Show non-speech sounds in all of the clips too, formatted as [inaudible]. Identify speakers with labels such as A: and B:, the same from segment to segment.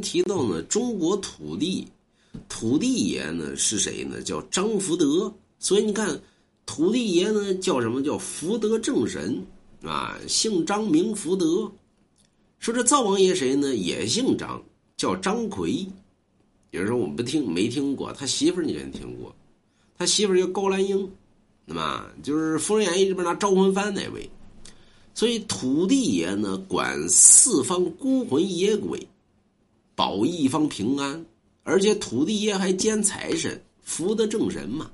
A: 提到呢，中国土地，土地爷呢是谁呢？叫张福德。所以你看，土地爷呢叫什么叫福德正神啊？姓张名福德。说这灶王爷谁呢？也姓张，叫张奎。有人说我们不听没听过，他媳妇你肯定听过，他媳妇叫高兰英，那么就是《封神演义》里边那招魂幡那位。所以土地爷呢管四方孤魂野鬼，保一方平安，而且土地爷还兼财神，福德正神嘛，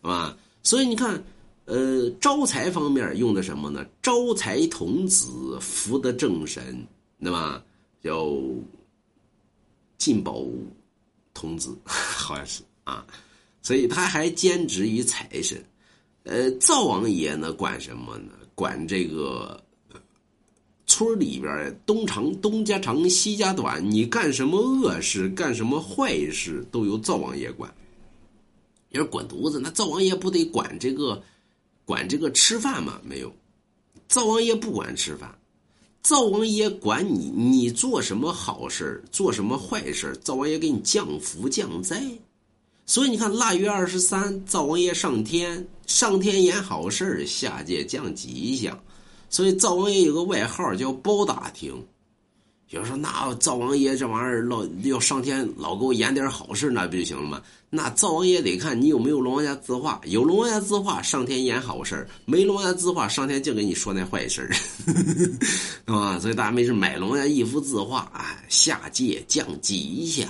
A: 啊，所以你看，呃，招财方面用的什么呢？招财童子，福德正神，那么叫进宝童子，[laughs] 好像是啊，所以他还兼职于财神。呃，灶王爷呢管什么呢？管这个村里边东长东家长西家短，你干什么恶事，干什么坏事，都由灶王爷管。要是滚犊子，那灶王爷不得管这个，管这个吃饭吗？没有，灶王爷不管吃饭，灶王爷管你，你做什么好事做什么坏事灶王爷给你降福降灾。所以你看，腊月二十三，灶王爷上天，上天演好事下界降吉祥。所以灶王爷有个外号叫包打听。有人说，那灶王爷这玩意儿老要上天，老给我演点好事那不就行了吗？那灶王爷得看你有没有龙王家字画，有龙王家字画，上天演好事没龙王家字画，上天净给你说那坏事 [laughs] 是吧？所以大家没事买龙王家一幅字画，哎，下界降吉祥。